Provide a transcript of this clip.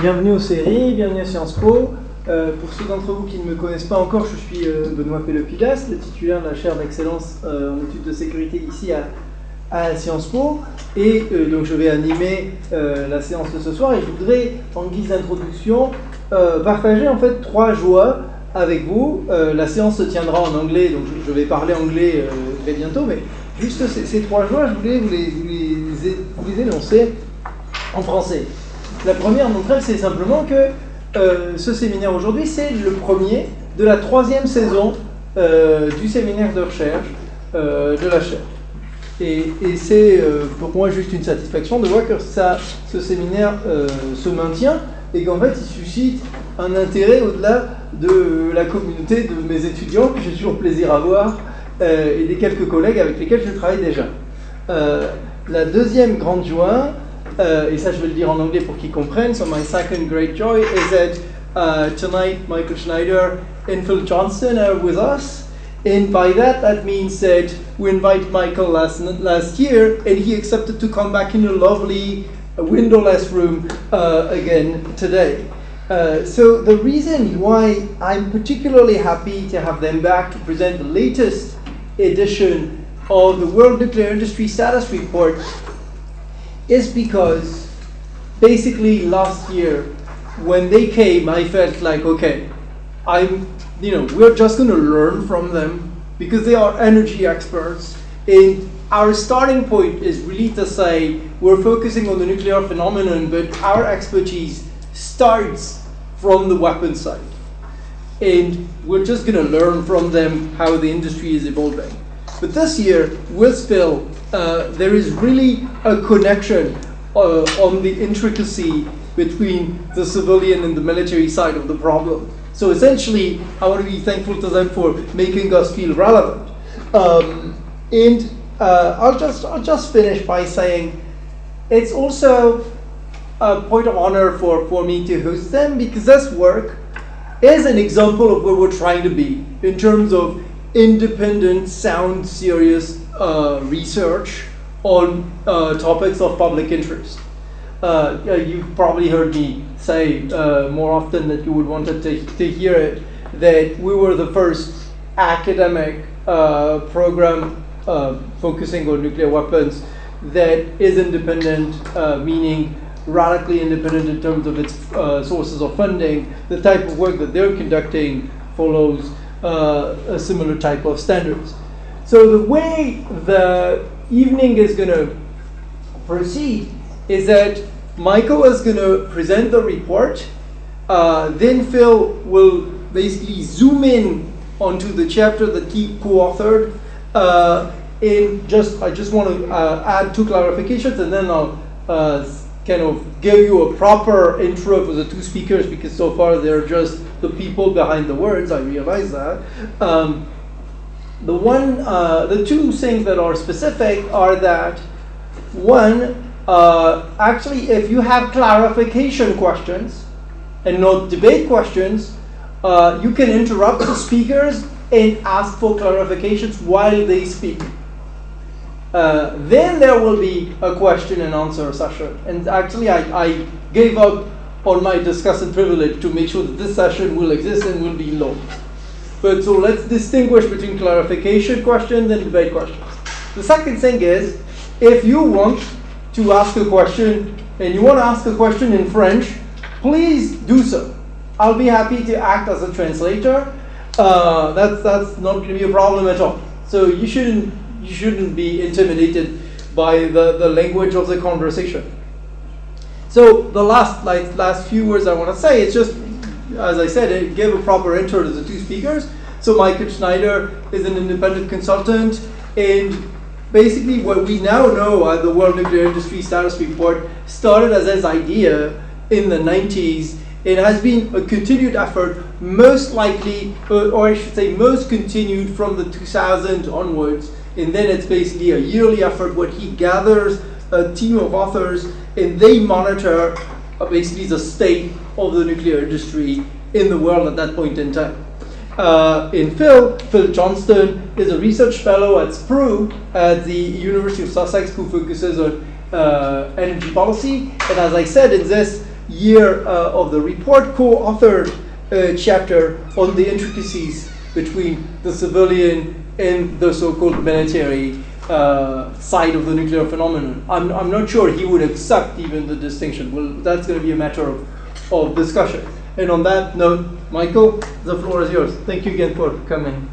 Bienvenue aux séries, bienvenue à Sciences Po. Euh, pour ceux d'entre vous qui ne me connaissent pas encore, je suis euh, Benoît Pélopidas, le titulaire de la chaire d'excellence euh, en études de sécurité ici à, Sciences Po. Et euh, donc je vais animer la séance de ce soir et je voudrais, en guise d'introduction, partager en fait trois joies avec vous. La séance se tiendra en anglais, donc je, vais parler anglais très bientôt, mais juste ces, trois joies, je voulais vous les énoncer en français. La première d'entre c'est simplement que euh, ce séminaire aujourd'hui, c'est le premier de la troisième saison euh, du séminaire de recherche euh, de la chaire. Et, et c'est pour moi juste une satisfaction de voir que ça, ce séminaire se maintient et qu'en fait il suscite un intérêt au-delà de la communauté de mes étudiants que j'ai toujours plaisir à voir et des quelques collègues avec lesquels je travaille déjà. La deuxième grande joie, uh, et ça je vais le dire en anglais pour qu'ils comprennent. So my second great joy is that uh, tonight Mycle Schneider and Phil Johnstone are with us. And by that, that means that we invited Mycle last, last year and he accepted to come back in a lovely uh, windowless room uh, again today. Uh, so the reason why I'm particularly happy to have them back to present the latest edition of the World Nuclear Industry Status Report is because basically last year when they came I felt like okay I'm you know we're just going to learn from them because they are energy experts. And our starting point is really to say we're focusing on the nuclear phenomenon but our expertise starts from the weapon side. And we're just going to learn from them how the industry is evolving but this year with Phil uh, there is really a connection uh, on the intricacy between the civilian and the military side of the problem. So essentially, I want to be thankful to them for making us feel relevant. Um, and uh, I'll just I'll just finish by saying it's also a point of honor for, for me to host them because this work is an example of where we're trying to be in terms of independent, sound, serious uh, research on uh, topics of public interest. Uh, you've probably heard me say uh, more often that you would want to, to hear it that we were the first academic uh, program uh, focusing on nuclear weapons that is independent, meaning radically independent in terms of its sources of funding. The type of work that they're conducting follows a similar type of standards. So the way the evening is going to proceed is that Mycle is going to present the report. Uh, then Phil will basically zoom in onto the chapter that he co-authored. Uh, in just, I just want to uh, add two clarifications, and then I'll uh, kind of give you a proper intro for the two speakers because so far they're just the people behind the words. I realize that. Um, the one, uh, the two things that are specific are that one, uh, actually, if you have clarification questions and not debate questions, uh, you can interrupt the speakers and ask for clarifications while they speak. Uh, then there will be a question and answer session. And actually, I, I gave up on my discussant privilege to make sure that this session will exist and will be long. But so let's distinguish between clarification questions and debate questions. The second thing is, if you want to ask a question and you want to ask a question in French, please do so. I'll be happy to act as a translator. Uh, that's that's not going to be a problem at all. So you shouldn't you shouldn't be intimidated by the, the language of the conversation. So the last like last few words I want to say, it's just as I said, it gave a proper intro to the two speakers. So Mycle Schneider is an independent consultant, and basically what we now know the World Nuclear Industry Status Report started as his idea in the 90s. It has been a continued effort, most likely, uh, or I should say, most continued from the 2000s onwards. And then it's basically a yearly effort What he gathers a team of authors and they monitor uh, basically the state of the nuclear industry in the world at that point in time. Uh, in Phil, Phil Johnstone is a research fellow at SPRU at the University of Sussex who focuses on uh, energy policy. And as I said, in this year uh, of the report, co-authored a chapter on the intricacies between the civilian and the so-called military uh, side of the nuclear phenomenon. I'm, I'm not sure he would accept even the distinction. Well, that's going to be a matter of, of discussion. And on that note, Mycle, the floor is yours. Thank you again for coming.